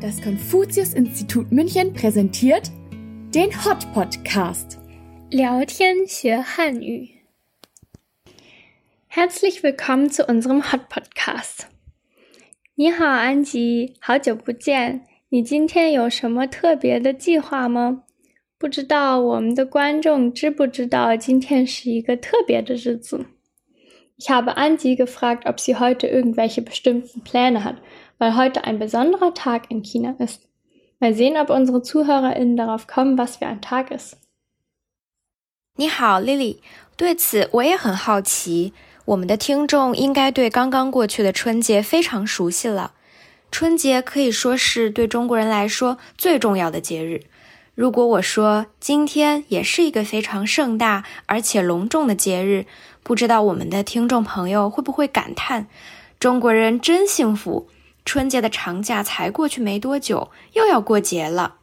Das Konfuzius-Institut München präsentiert den Hot Podcast. 聊天学汉语。Herzlich willkommen zu unserem Hot Podcast。你好，安吉，好久不见。你今天有什么特别的计划吗？不知道我们的观众知不知道今天是一个特别的日子。Ich habe Angie gefragt, ob sie heute irgendwelche bestimmten Pläne hat, weil heute ein besonderer Tag in China ist. Mal sehen, ob unsere ZuhörerInnen darauf kommen, was für ein Tag ist. 你好，Lily。对此我也很好奇。我们的听众应该对刚刚过去的春节非常熟悉了。春节可以说是对中国人来说最重要的节日。如果我说今天也是一个非常盛大而且隆重的节日，不知道我们的听众朋友会不会感叹：中国人真幸福！春节的长假才过去没多久，又要过节了。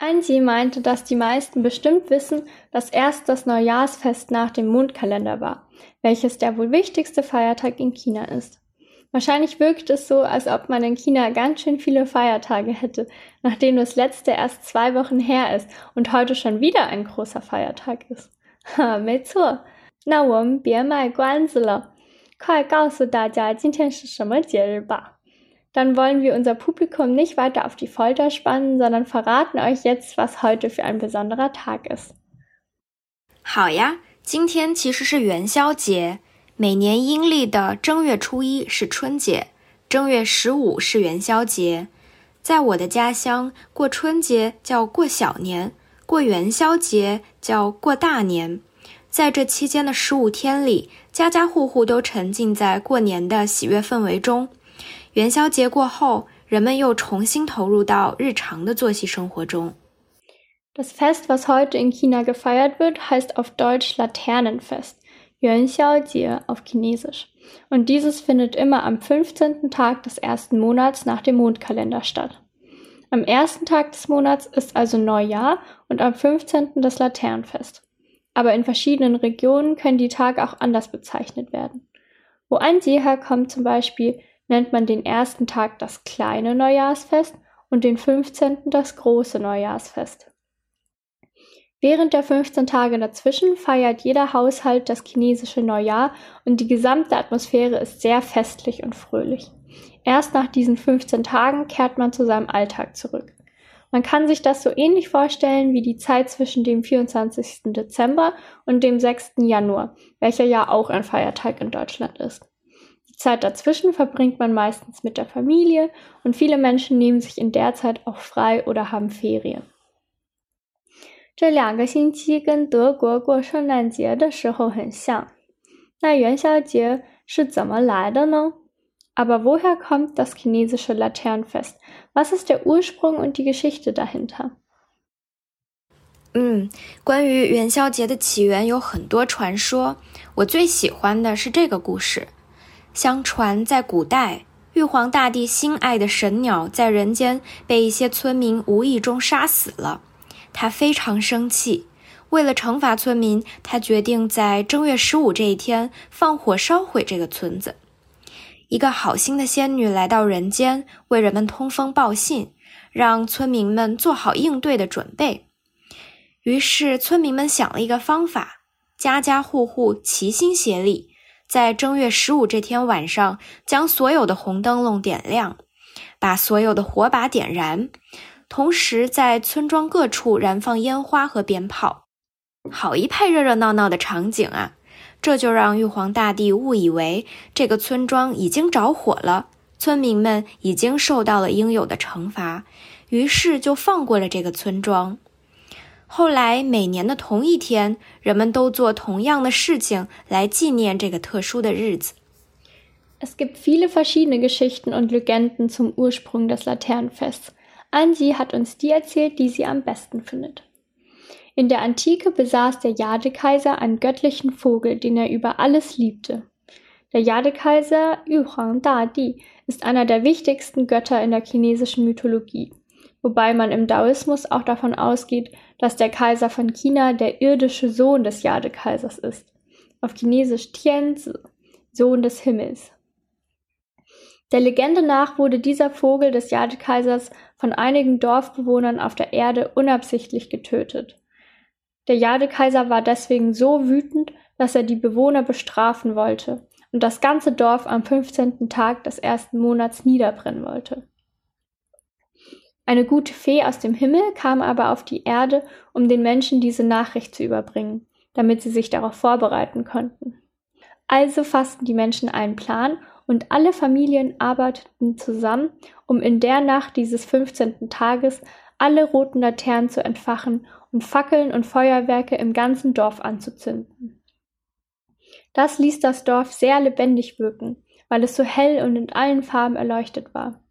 Angie meinte, dass die meisten bestimmt wissen, dass erst das Neujahrsfest nach dem Mondkalender war, welches der wohl wichtigste Feiertag in China ist. Wahrscheinlich wirkt es so, als ob man in China ganz schön viele Feiertage hätte, nachdem das letzte erst zwei Wochen her ist und heute schon wieder ein großer Feiertag ist. Ha, 没错。那我们别卖关子了，快告诉大家今天是什么节日吧。 好呀，今天其实是元宵节。每年阴历的正月初一是春节，正月十五是元宵节。在我的家乡，过春节叫过小年，过元宵节叫过大年。在这期间的十五天里，家家户户都沉浸在过年的喜悦氛围中。元宵节过后，人们又重新投入到日常的作息生活中。Das Fest, was heute in China gefeiert wird, heißt auf Deutsch Laternenfest. Yuan Xiaojie auf Chinesisch. Und dieses findet immer am 15. Tag des ersten Monats nach dem Mondkalender statt. Am ersten Tag des Monats ist also Neujahr und am 15. das Laternenfest. Aber in verschiedenen Regionen können die Tage auch anders bezeichnet werden. Wo ein See herkommt zum Beispiel, nennt man den ersten Tag das kleine Neujahrsfest und den 15. das große Neujahrsfest. Während der 15 Tage dazwischen feiert jeder Haushalt das chinesische Neujahr und die gesamte Atmosphäre ist sehr festlich und fröhlich. Erst nach diesen 15 Tagen kehrt man zu seinem Alltag zurück. Man kann sich das so ähnlich vorstellen wie die Zeit zwischen dem 24. Dezember und dem 6. Januar, welcher ja auch ein Feiertag in Deutschland ist. Die Zeit dazwischen verbringt man meistens mit der Familie und viele Menschen nehmen sich in der Zeit auch frei oder haben Ferien. 这两个星期跟德国过圣诞节的时候很像。那元宵节是怎么来的呢？Aber woher kommt das chinesische Laternenfest? Was ist der Ursprung und die Geschichte dahinter? 嗯，关于元宵节的起源有很多传说，我最喜欢的是这个故事。 相传在古代，玉皇大帝心爱的神鸟在人间被一些村民无意中杀死了。他非常生气，为了惩罚村民，他决定在正月十五这一天放火烧毁这个村子。一个好心的仙女来到人间，为人们通风报信，让村民们做好应对的准备。于是，村民们想了一个方法，家家户户齐心协力，在正月十五这天晚上，将所有的红灯笼点亮，把所有的火把点燃。同时，在村庄各处燃放烟花和鞭炮，好一派热热闹闹的场景啊！这就让玉皇大帝误以为这个村庄已经着火了，村民们已经受到了应有的惩罚，于是就放过了这个村庄。后来，每年的同一天，人们都做同样的事情来纪念这个特殊的日子。Es gibt viele verschiedene Geschichten und Legenden zum Ursprung des Laternenfests. Angie hat uns die erzählt, die sie am besten findet. In der Antike besaß der Jadekaiser einen göttlichen Vogel, den er über alles liebte. Der Jadekaiser Yuhuang Dadi ist einer der wichtigsten Götter in der chinesischen Mythologie, wobei man im Daoismus auch davon ausgeht, dass der Kaiser von China der irdische Sohn des Jadekaisers ist. Auf Chinesisch Tianzi, Sohn des Himmels. Der Legende nach wurde dieser Vogel des Jadekaisers von einigen Dorfbewohnern auf der Erde unabsichtlich getötet. Der Jadekaiser war deswegen so wütend, dass er die Bewohner bestrafen wollte und das ganze Dorf am 15. Tag des ersten Monats niederbrennen wollte. Eine gute Fee aus dem Himmel kam aber auf die Erde, um den Menschen diese Nachricht zu überbringen, damit sie sich darauf vorbereiten konnten. Also fassten die Menschen einen Plan und alle Familien arbeiteten zusammen, um in der Nacht dieses 15. Tages alle roten Laternen zu entfachen und Fackeln und Feuerwerke im ganzen Dorf anzuzünden. Das ließ das Dorf sehr lebendig wirken, weil es so hell und in allen Farben erleuchtet war.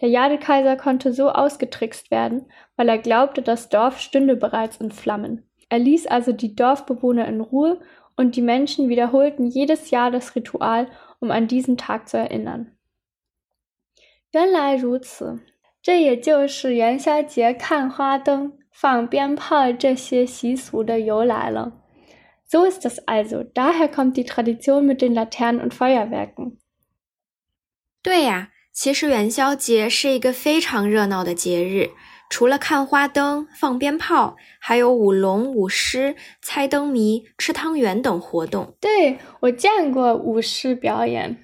Der Jadekaiser konnte so ausgetrickst werden, weil er glaubte, das Dorf stünde bereits in Flammen. Er ließ also die Dorfbewohner in Ruhe und die Menschen wiederholten jedes Jahr das Ritual, um an diesen Tag zu erinnern. 原来如此，这也就是元宵节看花灯、放鞭炮这些习俗的由来了。So ist es also. Daher kommt die Tradition mit den Laternen und Feuerwerken. 对呀， 其实元宵节是一个非常热闹的节日。除了看花灯、放鞭炮，还有舞龙、舞狮、猜灯谜、吃汤圆等活动。对我见过舞狮表演，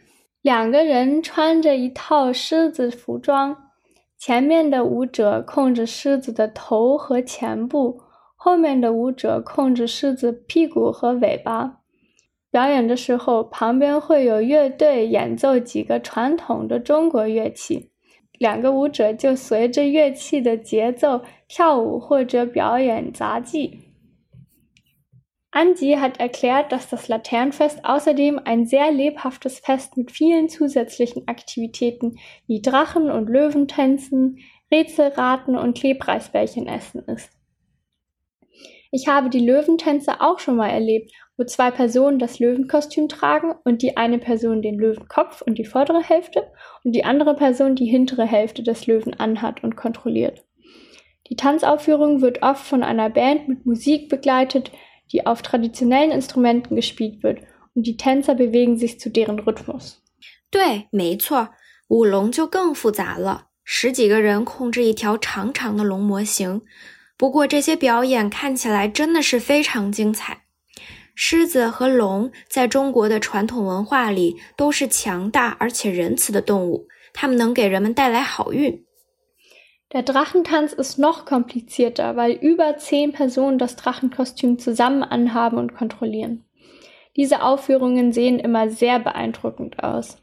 两个人穿着一套狮子服装，前面的舞者控制狮子的头和前部，后面的舞者控制狮子屁股和尾巴。表演的时候，旁边会有乐队演奏几个传统的中国乐器。两个舞者就随着乐器的节奏跳舞或者表演杂技。Angie hat erklärt, dass das Laternenfest außerdem ein sehr lebhaftes Fest mit vielen zusätzlichen Aktivitäten wie Drachen- und Löwentänzen, Rätselraten und Klebreisbällchen essen ist. Ich habe die Löwentänze auch schon mal erlebt wo zwei Personen das Löwenkostüm tragen und die eine Person den Löwenkopf und die vordere Hälfte und die andere Person die hintere Hälfte des Löwen anhat und kontrolliert. Die Tanzaufführung wird oft von einer Band mit Musik begleitet, die auf traditionellen Instrumenten gespielt wird und die Tänzer bewegen sich zu deren Rhythmus. 对，没错，舞龙就更复杂了，十几个人控制一条长长的龙模型。不过这些表演看起来真的是非常精彩。 狮子和龙在中国的传统文化里都是强大而且仁慈的动物，它们能给人们带来好运。Der Drachentanz ist noch komplizierter, weil über zehn Personen das Drachenkostüm zusammen anhaben und kontrollieren. Diese Aufführungen sehen immer sehr beeindruckend aus.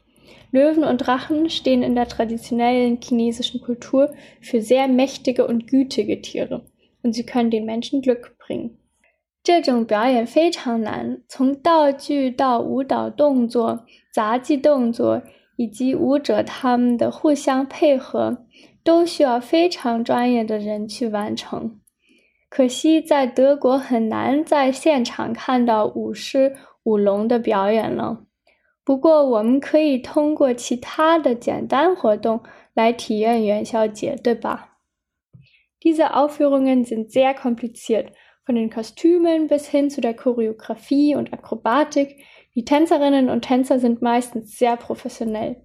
Löwen und Drachen stehen in der traditionellen chinesischen Kultur für sehr mächtige und gütige Tiere und sie können den Menschen Glück bringen. 这种表演非常难，从道具到舞蹈动作、杂技动作以及舞者他们的互相配合，都需要非常专业的人去完成。可惜在德国很难在现场看到舞狮、舞龙的表演了。不过我们可以通过其他的简单活动来体验元宵节，对吧？Diese Aufführungen sind sehr kompliziert. von den Kostümen bis hin zu der Choreografie und Akrobatik. Die Tänzerinnen und Tänzer sind meistens sehr professionell.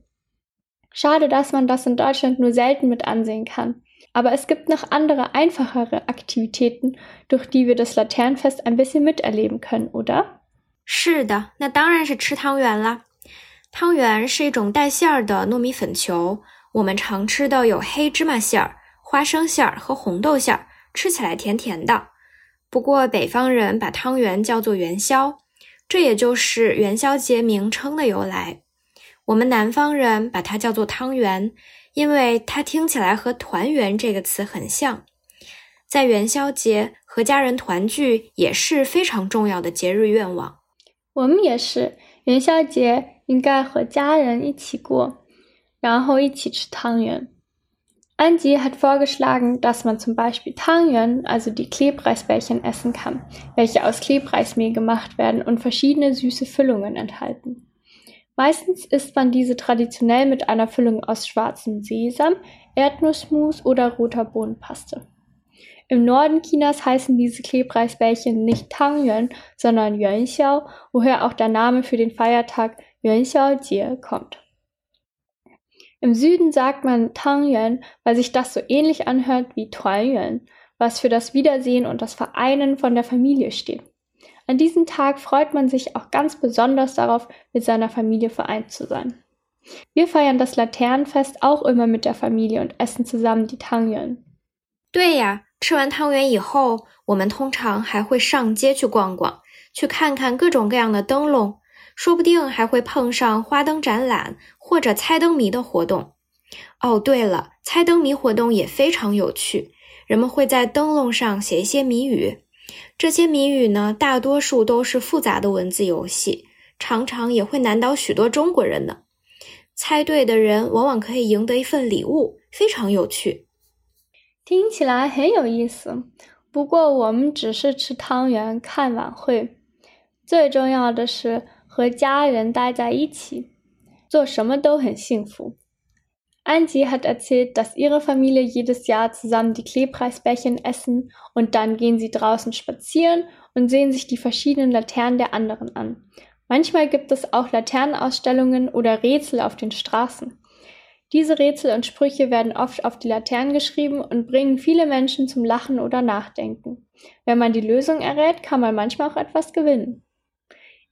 Schade, dass man das in Deutschland nur selten mit ansehen kann. Aber es gibt noch andere, einfachere Aktivitäten, durch die wir das Laternenfest ein bisschen miterleben können, oder? 是的，那当然是吃汤圆啦。汤圆是一种带馅儿的糯米粉球，我们常吃的有黑芝麻馅儿、花生馅儿和红豆馅儿，吃起来甜甜的。 不过，北方人把汤圆叫做元宵，这也就是元宵节名称的由来。我们南方人把它叫做汤圆，因为它听起来和团圆这个词很像。在元宵节，和家人团聚也是非常重要的节日愿望。我们也是，元宵节应该和家人一起过，然后一起吃汤圆。Angie hat vorgeschlagen, dass man zum Beispiel Tangyuan, also die Klebreisbällchen, essen kann, welche aus Klebreismehl gemacht werden und verschiedene süße Füllungen enthalten. Meistens isst man diese traditionell mit einer Füllung aus schwarzem Sesam, Erdnussmus oder roter Bohnenpaste. Im Norden Chinas heißen diese Klebreisbällchen nicht Tangyuan, sondern Yuanxiao, woher auch der Name für den Feiertag Yuanxiao Jie kommt. Im Süden sagt man Tangyuan, weil sich das so ähnlich anhört wie Tuanyuan, was für das Wiedersehen und das Vereinen von der Familie steht. An diesem Tag freut man sich auch ganz besonders darauf, mit seiner Familie vereint zu sein. Wir feiern das Laternenfest auch immer mit der Familie und essen zusammen die Tangyuan. 对呀，吃完汤圆以后，我们通常还会上街去逛逛，去看看各种各样的灯笼， 说不定还会碰上花灯展览或者猜灯谜的活动。哦，对了，猜灯谜活动也非常有趣，人们会在灯笼上写一些谜语。这些谜语呢，大多数都是复杂的文字游戏，常常也会难倒许多中国人呢。猜对的人往往可以赢得一份礼物，非常有趣。听起来很有意思。不过我们只是吃汤圆、看晚会，最重要的是和家人待在一起，做什么都很幸福。Angie hat erzählt, dass ihre Familie jedes Jahr zusammen die Klebreisbärchen essen und dann gehen sie draußen spazieren und sehen sich die verschiedenen Laternen der anderen an. Manchmal gibt es auch Laternenausstellungen oder Rätsel auf den Straßen. Diese Rätsel und Sprüche werden oft auf die Laternen geschrieben und bringen viele Menschen zum Lachen oder Nachdenken. Wenn man die Lösung errät, kann man manchmal auch etwas gewinnen.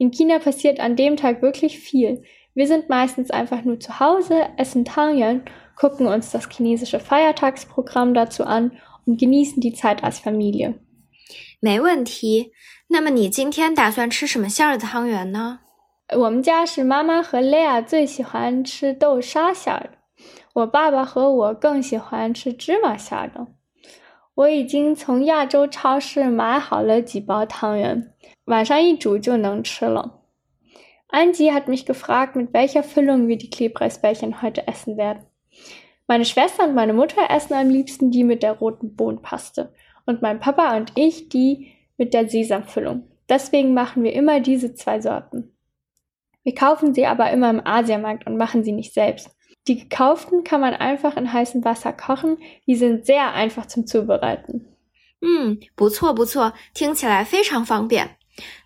In China passiert an dem Tag wirklich viel. Wir sind meistens einfach nur zu Hause, essen Tangyuan, gucken uns das chinesische Feiertagsprogramm dazu an und genießen die Zeit als Familie. 没问题。那么你今天打算吃什么馅儿的汤圆呢？我们家是妈妈和 Lea 最喜欢吃豆沙馅儿的，我爸爸和我更喜欢吃芝麻馅儿的。 我已经从亚洲超市买好了几包汤圆，晚上一煮就能吃了。Angie hat mich gefragt, mit welcher Füllung wir die Klebreisbällchen heute essen werden. Meine Schwester und meine Mutter essen am liebsten die mit der roten Bohnenpaste und mein Papa und ich die mit der Sesamfüllung. Deswegen machen wir immer diese zwei Sorten. Wir kaufen sie aber immer im Asiamarkt und machen sie nicht selbst. Die gekauften kann man einfach in heißem Wasser kochen, die sind sehr einfach zum Zubereiten. 嗯，不错不错，听起来非常方便。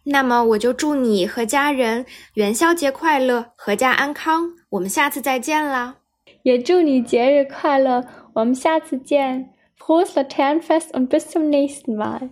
那么我就祝你和家人元宵节快乐，阖家安康。我们下次再见啦！也祝你节日快乐，我们下次见。Frohes Laternenfest und bis zum nächsten Mal.